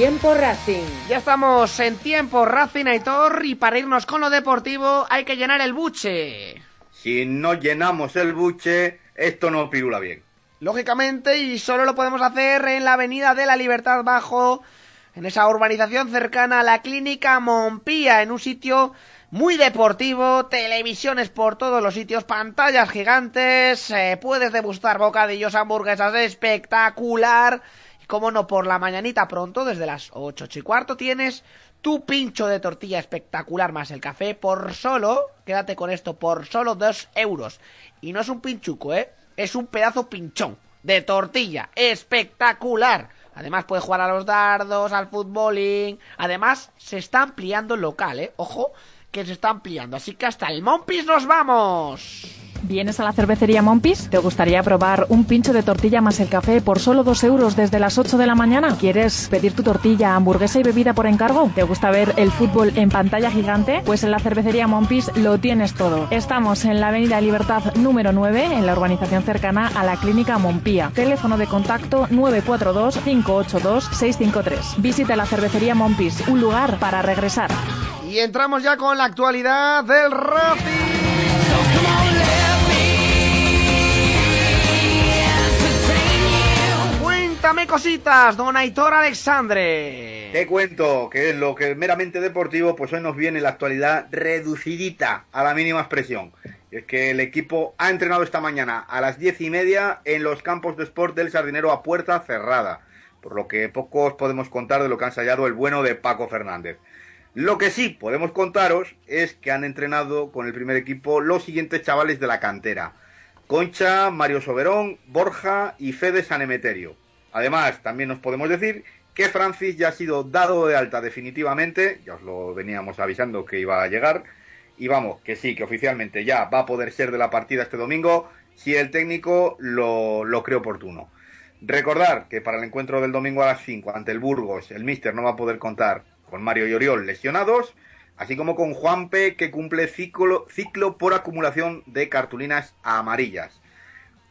Tiempo Racing. Ya estamos en tiempo Racing Aitor y para irnos con lo deportivo hay que llenar el buche. Si no llenamos el buche, esto no pirula bien. Lógicamente, y solo lo podemos hacer en la Avenida de la Libertad Bajo, en esa urbanización cercana a la Clínica Mompía, en un sitio muy deportivo, televisiones por todos los sitios, pantallas gigantes, eh, puedes degustar bocadillos, hamburguesas, espectacular. Como no, por la mañanita pronto, desde las 8, y cuarto, tienes tu pincho de tortilla espectacular más el café por solo, quédate con esto, por solo 2 euros. Y no es un pinchuco, ¿eh? Es un pedazo pinchón de tortilla espectacular. Además puedes jugar a los dardos, al futboling. Además se está ampliando el local, ¿eh? Ojo, que se está ampliando. Así que hasta el Mompis nos vamos. ¿Vienes a la cervecería Mompis? ¿Te gustaría probar un pincho de tortilla más el café por solo dos euros desde las 8 de la mañana? ¿Quieres pedir tu tortilla, hamburguesa y bebida por encargo? ¿Te gusta ver el fútbol en pantalla gigante? Pues en la cervecería Mompis lo tienes todo. Estamos en la Avenida Libertad número 9, en la urbanización cercana a la Clínica Mompía. Teléfono de contacto 942-582-653. Visita la cervecería Mompis, un lugar para regresar. Y entramos ya con la actualidad del Racing. Cuéntame cositas, don Aitor Alexandre. Te cuento que es lo que meramente deportivo, pues hoy nos viene la actualidad reducidita a la mínima expresión. Es que el equipo ha entrenado esta mañana a las diez y media en los campos de sport del Sardinero a puerta cerrada, por lo que pocos podemos contar de lo que ha ensayado el bueno de Paco Fernández. Lo que sí podemos contaros es que han entrenado con el primer equipo los siguientes chavales de la cantera. Concha, Mario Soberón, Borja y Fede Sanemeterio. Además, también nos podemos decir que Francis ya ha sido dado de alta definitivamente, ya os lo veníamos avisando que iba a llegar, y vamos, que sí, que oficialmente ya va a poder ser de la partida este domingo si el técnico lo, lo cree oportuno. Recordar que para el encuentro del domingo a las 5 ante el Burgos, el Mister no va a poder contar con Mario y Oriol lesionados, así como con Juanpe que cumple ciclo, ciclo por acumulación de cartulinas amarillas.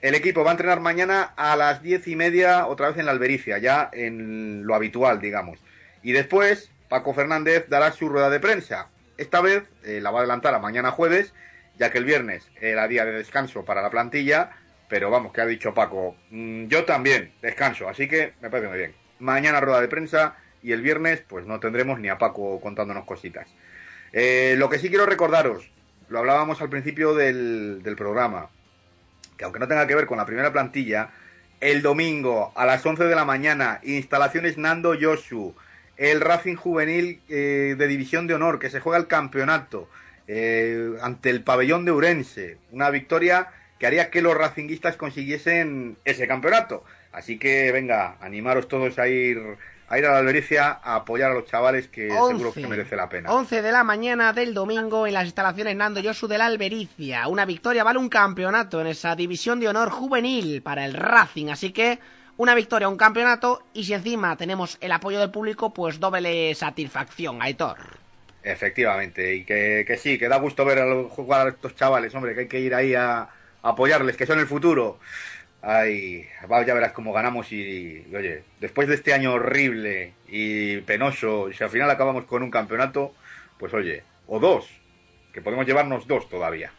El equipo va a entrenar mañana a las diez y media, otra vez en la Albericia, ya en lo habitual, digamos. Y después, Paco Fernández dará su rueda de prensa. Esta vez eh, la va a adelantar a mañana jueves, ya que el viernes era día de descanso para la plantilla, pero vamos, que ha dicho Paco, mm, yo también descanso, así que me parece muy bien. Mañana rueda de prensa y el viernes pues no tendremos ni a Paco contándonos cositas. Eh, lo que sí quiero recordaros, lo hablábamos al principio del, del programa, que aunque no tenga que ver con la primera plantilla, el domingo a las 11 de la mañana, instalaciones Nando Yosu, el Racing Juvenil eh, de División de Honor, que se juega el campeonato eh, ante el pabellón de Urense. Una victoria que haría que los racinguistas consiguiesen ese campeonato. Así que venga, animaros todos a ir a ir a la Albericia a apoyar a los chavales que seguro que merece la pena. 11 de la mañana del domingo en las instalaciones Nando Yosu de la Albericia. Una victoria vale un campeonato en esa división de honor juvenil para el Racing. Así que una victoria, un campeonato y si encima tenemos el apoyo del público, pues doble satisfacción, Aitor. Efectivamente, y que, que sí, que da gusto ver a jugar a estos chavales, hombre, que hay que ir ahí a, a apoyarles, que son el futuro. Ay, ya verás cómo ganamos y, y, oye, después de este año horrible y penoso, si al final acabamos con un campeonato, pues oye, o dos, que podemos llevarnos dos todavía.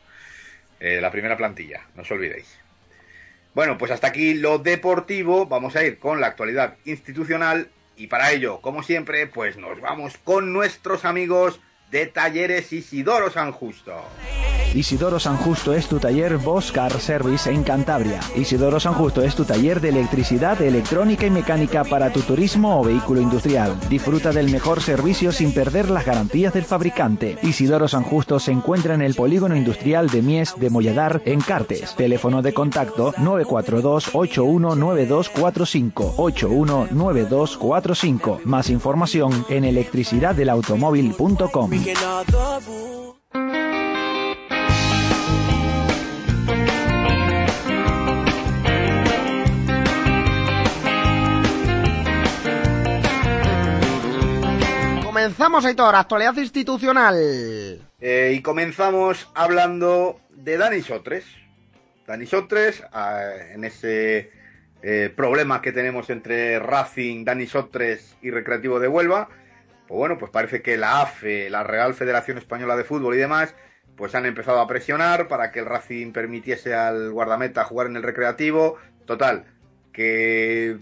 Eh, la primera plantilla, no os olvidéis. Bueno, pues hasta aquí lo deportivo, vamos a ir con la actualidad institucional y para ello, como siempre, pues nos vamos con nuestros amigos de Talleres Isidoro San Justo. Isidoro San Justo es tu taller Bosch Car Service en Cantabria. Isidoro San Justo es tu taller de electricidad, electrónica y mecánica para tu turismo o vehículo industrial. Disfruta del mejor servicio sin perder las garantías del fabricante. Isidoro San Justo se encuentra en el polígono industrial de Mies de Molladar en Cartes. Teléfono de contacto 942 819245 819245. Más información en electricidaddelautomóvil.com. Comenzamos, Aitor, actualidad institucional. Eh, y comenzamos hablando de Dani Sotres. Dani Sotres, eh, en ese eh, problema que tenemos entre Racing, Dani Sotres y Recreativo de Huelva, pues bueno, pues parece que la AFE, la Real Federación Española de Fútbol y demás, pues han empezado a presionar para que el Racing permitiese al guardameta jugar en el Recreativo. Total, que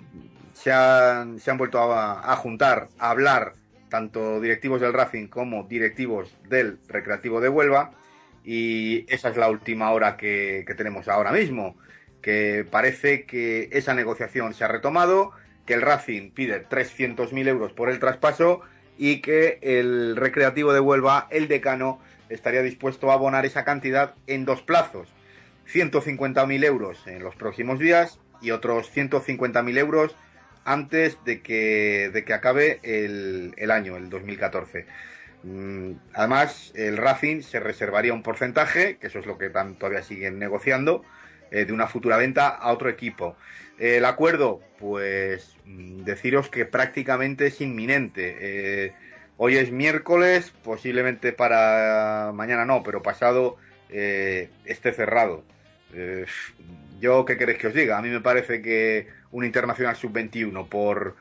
se han, se han vuelto a, juntar, a hablar tanto directivos del Racing como directivos del Recreativo de Huelva y esa es la última hora que, tenemos ahora mismo, que parece que esa negociación se ha retomado, que el Racing pide 300.000 euros por el traspaso y que el Recreativo de Huelva, el decano, estaría dispuesto a abonar esa cantidad en dos plazos. 150.000 euros en los próximos días y otros 150.000 euros antes de que, de que acabe el, el año, el 2014. Mm, además, el Racing se reservaría un porcentaje, que eso es lo que todavía siguen negociando, eh, de una futura venta a otro equipo. el acuerdo, pues mm, deciros que prácticamente es inminente. Eh, hoy es miércoles, posiblemente para mañana no, pero pasado eh, esté cerrado. yo, ¿qué queréis que os diga? A mí me parece que un internacional sub-21 por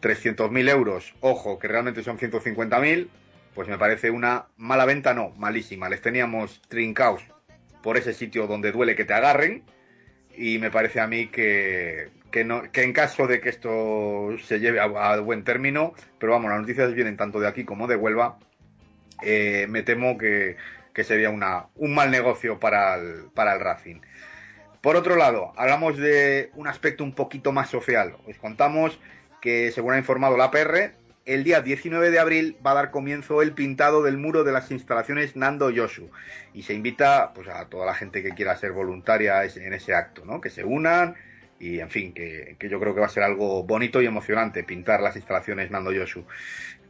300.000 euros, ojo, que realmente son 150.000, pues me parece una mala venta, no, malísima. Les teníamos trincaos por ese sitio donde duele que te agarren y me parece a mí que, que, no, que en caso de que esto se lleve a, buen término, pero vamos, las noticias vienen tanto de aquí como de Huelva, eh, me temo que, que sería una, un mal negocio para el, para el Racing. Por otro lado, hablamos de un aspecto un poquito más social. Os contamos que, según ha informado la PR, el día 19 de abril va a dar comienzo el pintado del muro de las instalaciones Nando Yosu y se invita pues a toda la gente que quiera ser voluntaria en ese acto, ¿no? Que se unan y en fin, que, yo creo que va a ser algo bonito y emocionante pintar las instalaciones Nando Yosu.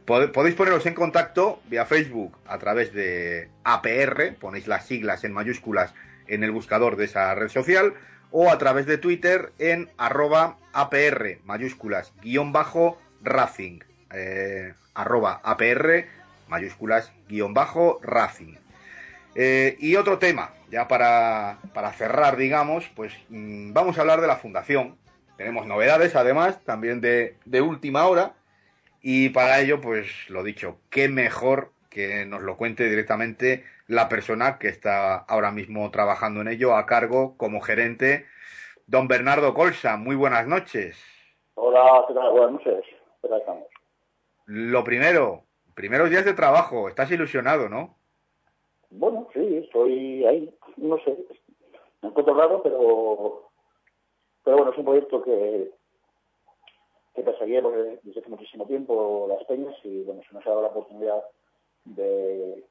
Podéis poneros en contacto vía Facebook a través de APR, ponéis las siglas en mayúsculas en el buscador de esa red social, o a través de Twitter en arroba APR mayúsculas guion bajo Racing eh, arroba APR, mayúsculas, guion bajo, Racing. Eh, y otro tema, ya para, para cerrar, digamos, pues mm, vamos a hablar de la fundación. Tenemos novedades, además, también de, de última hora. Y para ello, pues lo dicho, qué mejor que nos lo cuente directamente la persona que está ahora mismo trabajando en ello a cargo como gerente, don Bernardo Colsa. Muy buenas noches. Hola, ¿qué tal? Buenas noches. ¿Qué tal estamos? Lo primero, primeros días de trabajo, estás ilusionado, ¿no? Bueno, sí, estoy ahí, no sé, me encuentro raro, pero, pero bueno, es un proyecto que, que perseguía desde hace muchísimo tiempo las peñas y bueno, se nos ha dado la oportunidad de,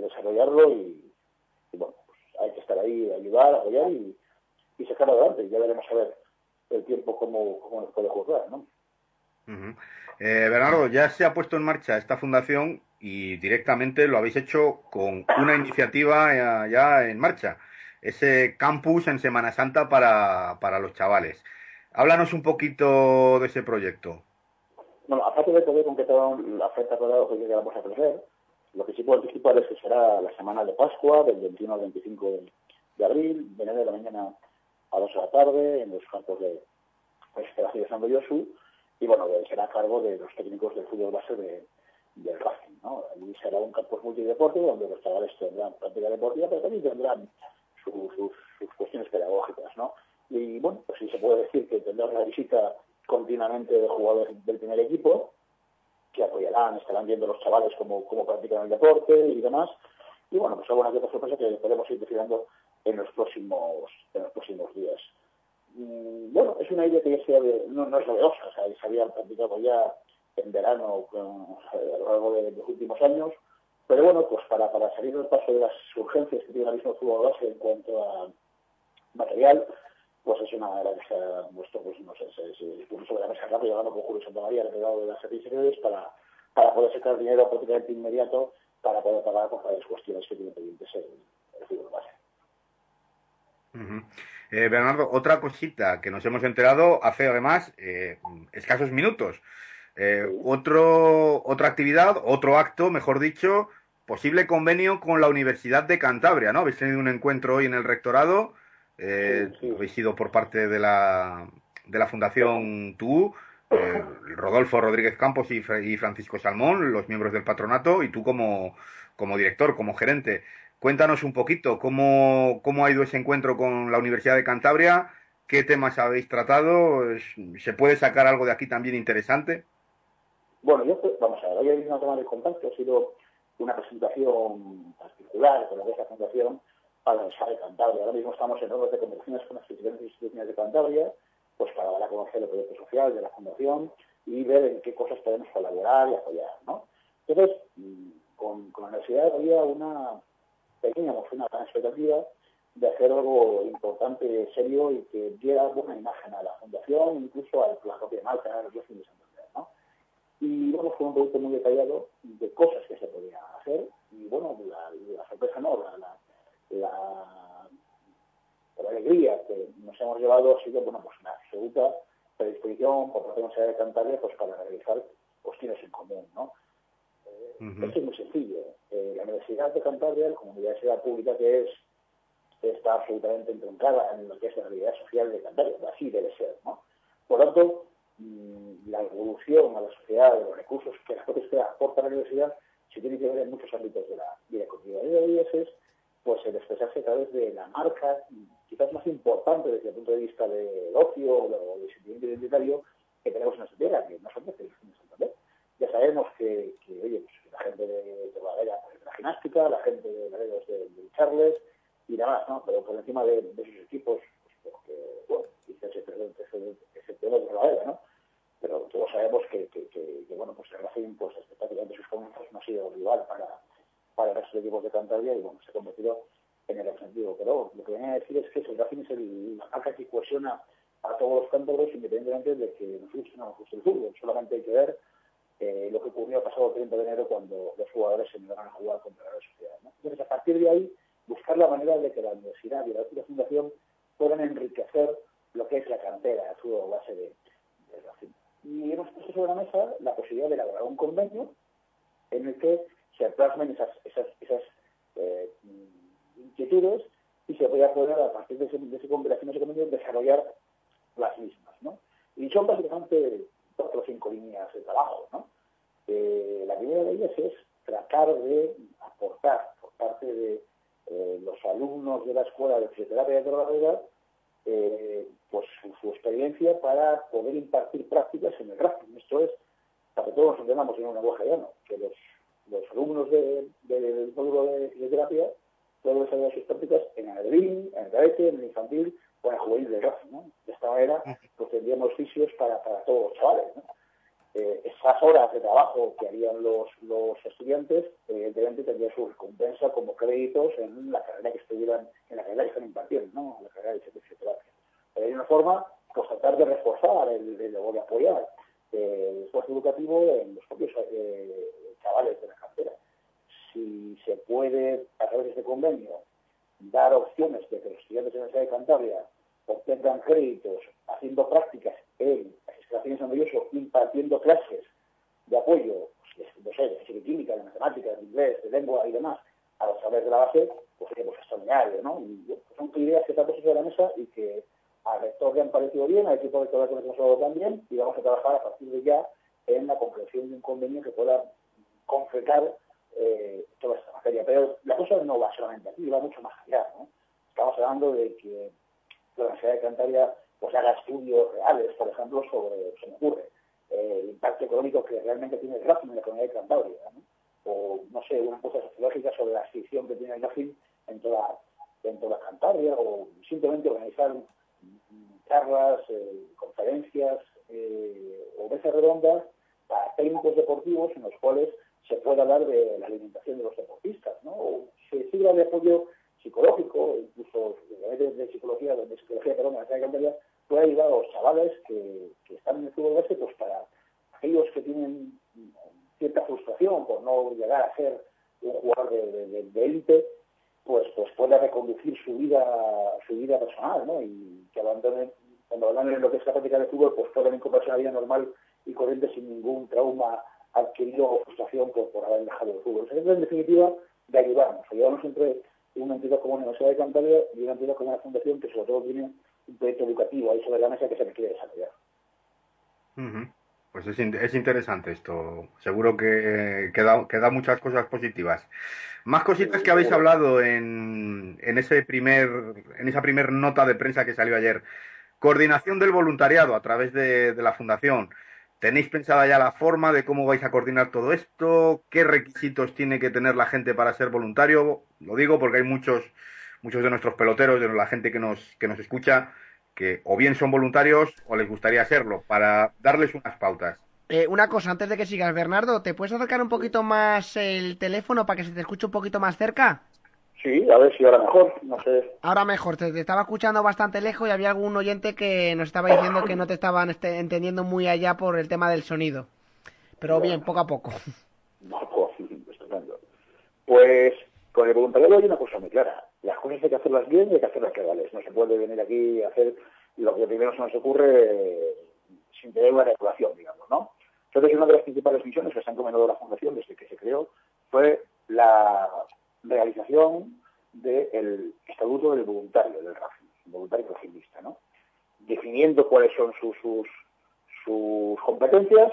desarrollarlo y, bueno, pues hay que estar ahí, ayudar, apoyar y, y sacar adelante. Ya veremos a ver el tiempo cómo, cómo nos puede juzgar, ¿no? Eh, Bernardo, ya se ha puesto en marcha esta fundación y directamente lo habéis hecho con una iniciativa ya, en marcha, ese campus en Semana Santa para, para los chavales. Háblanos un poquito de ese proyecto. Bueno, aparte de poder concretar la oferta que vamos a ofrecer, lo que sí puedo anticipar es que será la semana de Pascua, del 21 al 25 de, abril, de 9 de la mañana a 2 de la tarde, en los campos de pues, de San Yosu, y bueno, será a cargo de los técnicos del fútbol base de, del Racing. ¿no? Allí será un campus multideporte donde los chavales tendrán práctica deportiva, pero también tendrán sus, cuestiones pedagógicas. ¿no? Y bueno, pues sí se puede decir que tendrán la visita continuamente de jugadores del primer equipo, que apoyarán, estarán viendo los chavales cómo, cómo practican el deporte y demás. Y bueno, pues alguna que otra sorpresa que podemos ir desfilando en los próximos, en los próximos días. Mm, bueno, es una idea que ya se, no, no es novedosa, o sea, se había practicado ya en verano a lo largo de, los últimos años, pero bueno, pues para, para salir del paso de las urgencias que tiene el mismo fútbol base en cuanto a material, pues es una de las que puesto, pues no sé, se, se puso sobre la mesa rápido, hablando con Julio Santa María, el de las servicios para, para poder sacar dinero prácticamente inmediato para poder pagar por las cuestiones que tiene pendientes el, el fútbol base. Eh, Bernardo, otra cosita que nos hemos enterado hace además eh, escasos minutos. Eh, otro, otra actividad, otro acto, mejor dicho, posible convenio con la Universidad de Cantabria, ¿no? Habéis tenido un encuentro hoy en el rectorado, habéis sido por parte de la, de la Fundación TU, eh, Rodolfo Rodríguez Campos y, Francisco Salmón, los miembros del patronato, y tú como, como director, como gerente. Cuéntanos un poquito cómo, cómo ha ido ese encuentro con la Universidad de Cantabria, qué temas habéis tratado, ¿se puede sacar algo de aquí también interesante? Bueno, yo, vamos a ver, hoy hay una toma de contacto, ha sido una presentación particular con la de esa fundación para Universidad de Cantabria. Ahora mismo estamos en orden de conversaciones con las diferentes instituciones de Cantabria, pues para dar a conocer el proyecto social de la fundación y ver en qué cosas podemos colaborar y apoyar, ¿no? Entonces, mm, con, con la universidad había una pequeña, una gran expectativa de hacer algo importante, serio y que diera buena imagen a la fundación, incluso a la propia marca, a los de ¿no? Y bueno, fue un proyecto muy detallado de cosas que se podían hacer y bueno, la, sorpresa no, la, alegría que nos hemos llevado ha sido bueno, pues una absoluta predisposición por parte de la Universidad de Cantabria pues, para realizar cuestiones en común. ¿no? Eh, Esto es muy sencillo. Eh, la Universidad de Cantabria, como universidad pública que es, está absolutamente entroncada en lo que es la realidad social de Cantabria. Así debe ser. ¿no? Por lo tanto, mm, la evolución a la sociedad de los recursos que la propia aporta a la universidad se tiene que ver en muchos ámbitos de la vida cotidiana. Y de es pues el expresarse a través de la marca, quizás más importante desde el punto de vista del ocio o del sentimiento identitario que tenemos en nuestra tierra, que nosotros tenemos en Santander. Ya sabemos que, oye, pues, la gente de, de de la gimnástica, la gente de Laredos de, de, Charles y demás, ¿no? Pero por encima de, de esos equipos, pues porque, bueno, quizás ese tema de Badalera, ¿no? Pero todos sabemos que, bueno, pues el Racing, pues prácticamente sus comienzos no ha sido rival para para el resto de equipos de Cantabria y bueno, se ha convertido en el objetivo. Pero lo que venía a decir es que el Racing es el, la marca que cohesiona a todos los cántabros independientemente de que nos guste o no nos el fútbol. Solamente hay que ver eh, lo que ocurrió el pasado 30 de enero cuando los jugadores se negaron a jugar contra la sociedad. ¿no? Entonces, a partir de ahí, buscar la manera de que la universidad y la, fundación puedan enriquecer lo que es la cantera, a su base de, de Racing. Y hemos puesto sobre la mesa la posibilidad de elaborar un convenio en el que se plasmen esas, esas, esas eh, inquietudes y se pueda poder, a partir de ese, de ese convenio, desarrollar las mismas. ¿no? Y son básicamente cuatro o cinco líneas de trabajo. ¿no? Eh, la primera de ellas es tratar de aportar por parte de eh, los alumnos de la escuela de fisioterapia de Torrelavega eh, pues su, experiencia para poder impartir prácticas en el gráfico. Esto es, para que todos nos entendamos en un lenguaje llano, que los los alumnos del módulo de fisioterapia pueden desarrollar sus prácticas en el en el cadete, en el infantil o en el juvenil de Racing. ¿no? De esta manera, pues tendríamos fisios para, para todos los chavales. ¿no? Eh, esas horas de trabajo que harían los, los estudiantes, evidentemente tendrían su recompensa como créditos en la carrera que estuvieran, en la carrera que están impartiendo, ¿no? la carrera de fisioterapia. Pero hay una forma, pues tratar de reforzar el, el, de apoyar el esfuerzo educativo en los propios eh, chavales de la cartera. Si se puede, a través de este convenio, dar opciones de que los estudiantes de la Universidad de Cantabria obtengan créditos haciendo prácticas en las instalaciones de Maravilloso, impartiendo clases de apoyo, no sé, de química, de matemáticas, de inglés, de lengua y demás, a los chavales de la base, pues, pues extraordinario, ¿no? Y pues, son ideas que están puestas sobre la mesa y que al rector le han parecido bien, al equipo de que hemos hablado también, y vamos a trabajar a partir de ya en la concreción de un convenio que pueda concretar eh, toda esta materia. Pero la cosa no va solamente aquí, va mucho más allá. ¿no? Estamos hablando de que la Universidad de Cantabria pues, haga estudios reales, por ejemplo, sobre, se me ocurre, eh, el impacto económico que realmente tiene el Racing en la economía de Cantabria. ¿no? O, no sé, una cosa sociológica sobre la ascripción que tiene el Racing en toda, en toda Cantabria, o simplemente organizar charlas, eh, conferencias o mesas redondas para técnicos deportivos en los cuales se puede hablar de la alimentación de los deportistas, ¿no? O se sirva de apoyo psicológico, incluso de, de psicología, de psicología, perdón, de Cantabria, puede ayudar a los chavales que, que están en el fútbol base, pues para aquellos que tienen cierta frustración por no llegar a ser un jugador de élite, pues, pues pueda reconducir su vida, su vida personal, ¿no? Y que abandonen, cuando abandonen lo que es la práctica de fútbol, pues puedan incorporarse a la vida normal y corriente sin ningún trauma adquirido frustración por, por haber dejado el fútbol. En definitiva, de ayudarnos, ayudarnos entre una entidad como la Universidad de Cantabria y una entidad como la Fundación que sobre todo tiene un proyecto educativo ahí sobre la mesa que se quiere desarrollar. Pues es, es, interesante esto. Seguro que, que, da, muchas cosas positivas. Más cositas que habéis hablado en, en, ese primer, en esa primer nota de prensa que salió ayer. Coordinación del voluntariado a través de, de la Fundación. ¿Tenéis pensada ya la forma de cómo vais a coordinar todo esto? ¿Qué requisitos tiene que tener la gente para ser voluntario? Lo digo porque hay muchos, muchos de nuestros peloteros, de la gente que nos, que nos escucha, que o bien son voluntarios o les gustaría serlo, para darles unas pautas. Eh, una cosa, antes de que sigas, Bernardo, ¿te puedes acercar un poquito más el teléfono para que se te escuche un poquito más cerca? Sí, a ver si ahora mejor, no sé. Ahora mejor, te, estaba escuchando bastante lejos y había algún oyente que nos estaba diciendo que no te estaban este, entendiendo muy allá por el tema del sonido. Pero bien, poco a poco. No, pues, pues con el voluntariado hay una cosa muy clara las cosas hay que hacerlas bien y hay que hacerlas legales. No se puede venir aquí a hacer lo que primero se nos ocurre sin tener una regulación, digamos, ¿no? Entonces, una de las principales misiones que se han comentado la Fundación desde que se creó fue la realización del estatuto del voluntario del Racing, voluntario racingista, ¿no? Definiendo cuáles sus, competencias,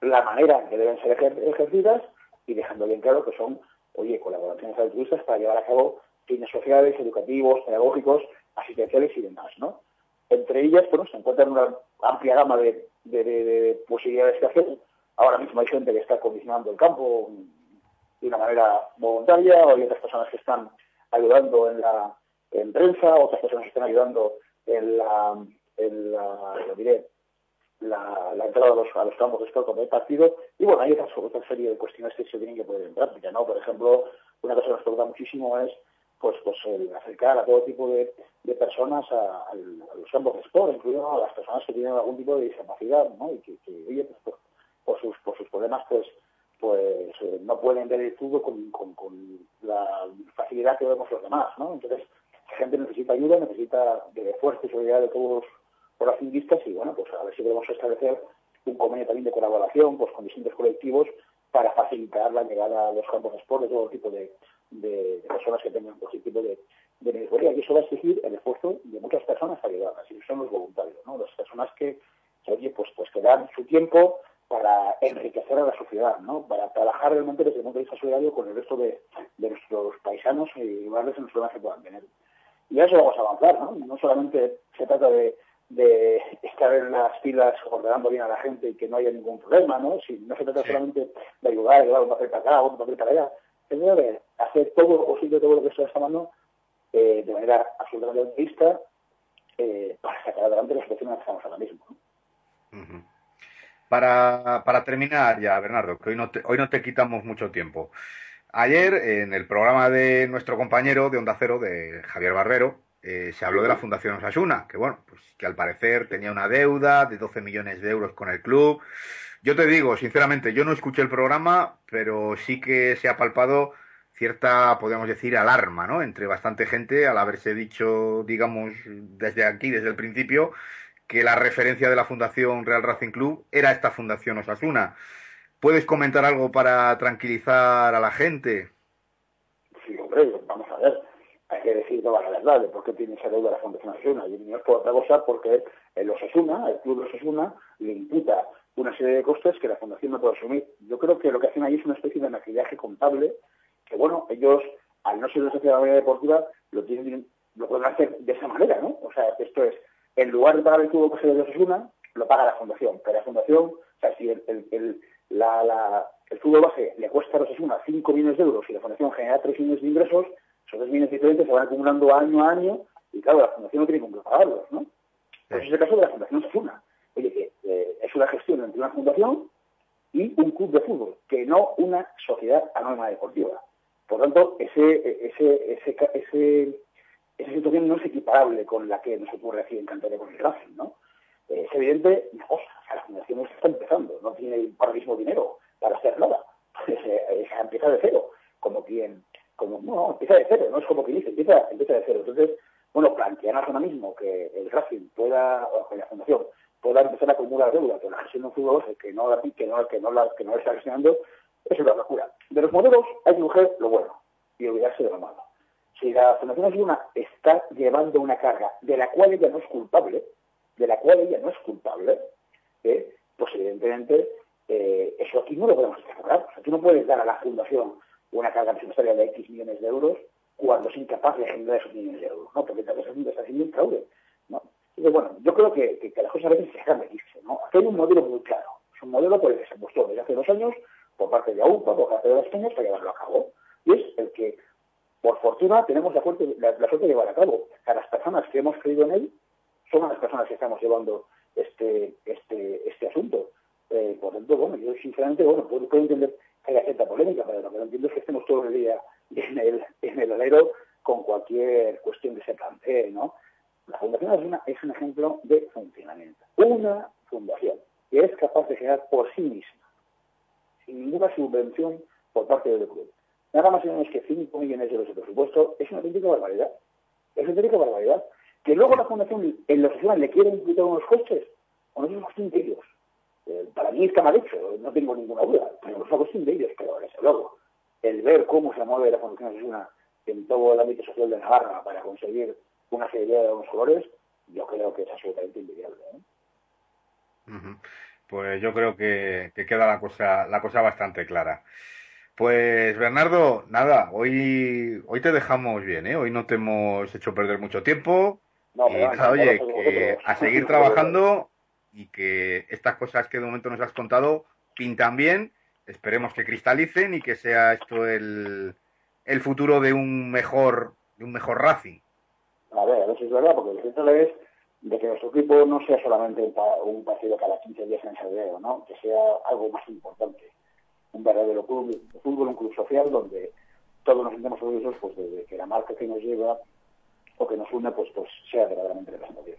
la manera en que deben ser ejercidas y dejando bien claro que son oye, colaboraciones altruistas para llevar a cabo fines sociales, educativos, pedagógicos, asistenciales y demás. Entre ellas, bueno, se encuentran una amplia gama de, posibilidades que hacer. Ahora mismo hay gente que está condicionando el campo de una manera voluntaria, hay otras personas que están ayudando en la en prensa, otras personas que están ayudando en la, en la, diré, la, entrada a los, a los campos de sport como el partido. Y bueno, hay otra, otra serie de cuestiones que se tienen que poner en práctica, ¿no? Por ejemplo, una cosa que nos preocupa muchísimo es pues pues el acercar a todo tipo de, de personas a, los campos de sport, incluido a las personas que tienen algún tipo de discapacidad, ¿no? Y que, oye, pues, por, sus, por sus problemas, pues pues eh, no pueden ver el fútbol con, con, con, la facilidad que vemos los demás, ¿no? Entonces, la gente necesita ayuda, necesita de esfuerzo y solidaridad de todos por las cinguistas y bueno, pues a ver si podemos establecer un convenio también de colaboración pues con distintos colectivos para facilitar la llegada a los campos de sport de todo tipo de, personas que tengan pues, tipo de, de mejoría. Y eso va a exigir el esfuerzo de muchas personas ayudadas, y son los voluntarios, ¿no? Las personas que, oye, pues, pues que dan su tiempo para enriquecer a la sociedad, ¿no? Para trabajar realmente desde el punto de vista solidario con el resto de, nuestros paisanos y ayudarles en los problemas que puedan tener. Y a eso vamos a avanzar, ¿no? No solamente se trata de de estar en las filas ordenando bien a la gente y que no haya ningún problema, ¿no? Si no se trata solamente de ayudar, a llevar un papel para acá, un papel para allá, se de hacer todo lo posible, todo lo que está a mano, eh, de manera absolutamente optimista, eh, para sacar adelante la situación en la que estamos ahora mismo. Para, para terminar ya, Bernardo, que hoy no, te, hoy no te quitamos mucho tiempo. Ayer, en el programa de nuestro compañero de Onda Cero, de Javier Barbero, eh, se habló de la Fundación Osasuna, que bueno, pues que al parecer tenía una deuda de 12 millones de euros con el club. Yo te digo, sinceramente, yo no escuché el programa, pero sí que se ha palpado cierta, podríamos decir, alarma, ¿no? Entre bastante gente al haberse dicho, digamos, desde aquí, desde el principio, que la referencia de la Fundación Real Racing Club era esta Fundación Osasuna. ¿Puedes comentar algo para tranquilizar a la gente? Sí, hombre, vamos a ver hay que decir toda la verdad de por qué tiene esa deuda la Fundación Osasuna. Y no es por otra cosa porque el Osasuna, el club de Osasuna, le imputa una serie de costes que la Fundación no puede asumir. Yo creo que lo que hacen ahí es una especie de maquillaje contable que, bueno, ellos, al no ser una sociedad deportiva, lo, tienen, lo pueden hacer de esa manera, ¿no? O sea, esto es, en lugar de pagar el club de Osasuna, lo paga la Fundación. Pero la Fundación, o sea, si el, el, la, el fútbol base le cuesta a Osasuna 5 millones de euros y la Fundación genera 3 millones de ingresos, esos bienes diferentes se van acumulando año a año y claro, la fundación no tiene cómo pagarlos, ¿no? Pues es el caso de la Fundación Safuna. Oye, que eh, es una gestión entre una fundación y un club de fútbol, que no una sociedad anónima deportiva. Por tanto, ese, ese, ese, ese, esa situación no es equiparable con la que nos ocurre aquí en Cantabria con el Racing, ¿no? Eh, es evidente una cosa, la fundación está empezando, no tiene para mismo dinero para hacer nada. Se, empieza de cero, como quien como, no, empieza de cero, no es como que dice, empieza, empieza de cero. Entonces, bueno, plantearnos ahora mismo que el Racing pueda, o que la Fundación pueda empezar a acumular deuda con la gestión de un fútbol que no, que no, que no, la, que no está gestionando, es una locura. De los modelos hay que coger lo bueno y olvidarse de lo malo. si la Fundación Asuna está llevando una carga de la cual ella no es culpable, de la cual ella no es culpable, ¿eh? pues evidentemente eh, eso aquí no lo podemos cerrar. O sea, tú no puedes dar a la Fundación una carga presupuestaria de X millones de euros cuando es incapaz de generar esos millones de euros, ¿no? Porque tal vez está haciendo un fraude, ¿no? Entonces, bueno, yo creo que, que, las cosas a veces se dejan de irse, ¿no? Aquí hay un modelo muy claro. Es un modelo que se apostó desde hace dos años por parte de AUPA, por parte de las Peñas, para llevarlo a cabo. Y es el que, por fortuna, tenemos la suerte, la, la de llevar a cabo. A las personas que hemos creído en él son las personas que estamos llevando este, este, este asunto. Eh, por tanto, bueno, yo sinceramente, bueno, puedo, entender haya cierta polémica, pero lo que no entiendo es que estemos todo el día en el, en el alero con cualquier cuestión que se plantee, ¿no? La fundación es, una, es un ejemplo de funcionamiento. Una fundación que es capaz de generar por sí misma, sin ninguna subvención por parte del club, nada más y menos que 5 millones de euros de presupuesto, es una auténtica barbaridad. Es una auténtica barbaridad. Que luego la fundación en los que le quiere implicar unos costes, o no de ellos. Eh, para mí está mal hecho, no tengo ninguna duda, pero una cuestión de ellos, pero desde luego, el ver cómo se mueve la fundación Asuna en todo el ámbito social de Navarra para conseguir una serie de unos colores, yo creo que es absolutamente invidiable. ¿eh? Uh -huh. Pues yo creo que, que, queda la cosa, la cosa bastante clara. Pues Bernardo, nada, hoy, hoy te dejamos bien, ¿eh? Hoy no te hemos hecho perder mucho tiempo. No, y nada, oye, que a seguir trabajando y que estas cosas que de momento nos has contado pintan bien. Esperemos que cristalicen y que sea esto el, el futuro de un mejor, de un mejor Racing. A ver, a ver si es verdad, porque el cierto es de que nuestro equipo no sea solamente un, un partido cada 15 días en Salveo, ¿no? Que sea algo más importante. Un verdadero club, de fútbol, un club social donde todos nos sintamos orgullosos pues, de, que la marca que nos lleva o que nos une pues, pues sea verdaderamente representativa.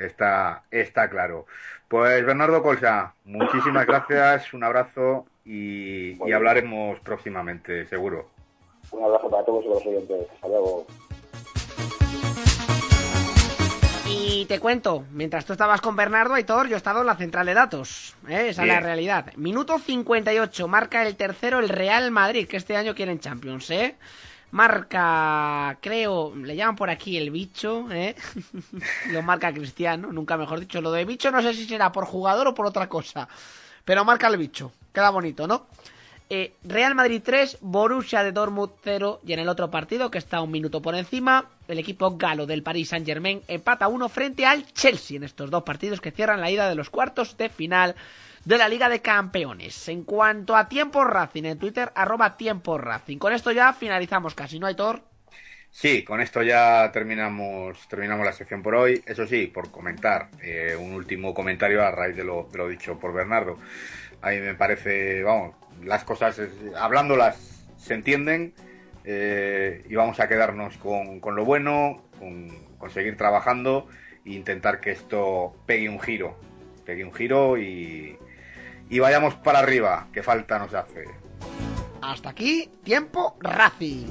Está, está claro. Pues Bernardo Colsa, muchísimas gracias, un abrazo y, bueno, y hablaremos próximamente, seguro. Un abrazo para todos los oyentes. Hasta luego. Y te cuento, mientras tú estabas con Bernardo, Aitor, yo he estado en la central de datos. ¿eh? Esa Bien. es la realidad. Minuto 58, marca el tercero el Real Madrid, que este año quieren Champions, ¿eh? Marca, creo, le llaman por aquí el bicho, ¿eh? Lo marca Cristiano, nunca mejor dicho. Lo de bicho no sé si será por jugador o por otra cosa. Pero marca el bicho. Queda bonito, ¿no? Eh, Real Madrid 3, Borussia de Dortmund 0. Y en el otro partido, que está un minuto por encima, el equipo galo del Paris Saint Germain empata 1 frente al Chelsea en estos dos partidos que cierran la ida de los cuartos de final de la Liga de Campeones. En cuanto a tiempo Racing, en Twitter, arroba tiempo Racing. Con esto ya finalizamos casi, ¿no, Aitor? Sí, con esto ya terminamos, terminamos la sección por hoy. Eso sí, por comentar, eh, un último comentario a raíz de lo, de lo dicho por Bernardo. A mí me parece, vamos, las cosas, hablándolas, se entienden eh, y vamos a quedarnos con, con lo bueno, con, con, seguir trabajando e intentar que esto pegue un giro, pegue un giro y, y vayamos para arriba, que falta nos hace. Hasta aquí, tiempo Racing.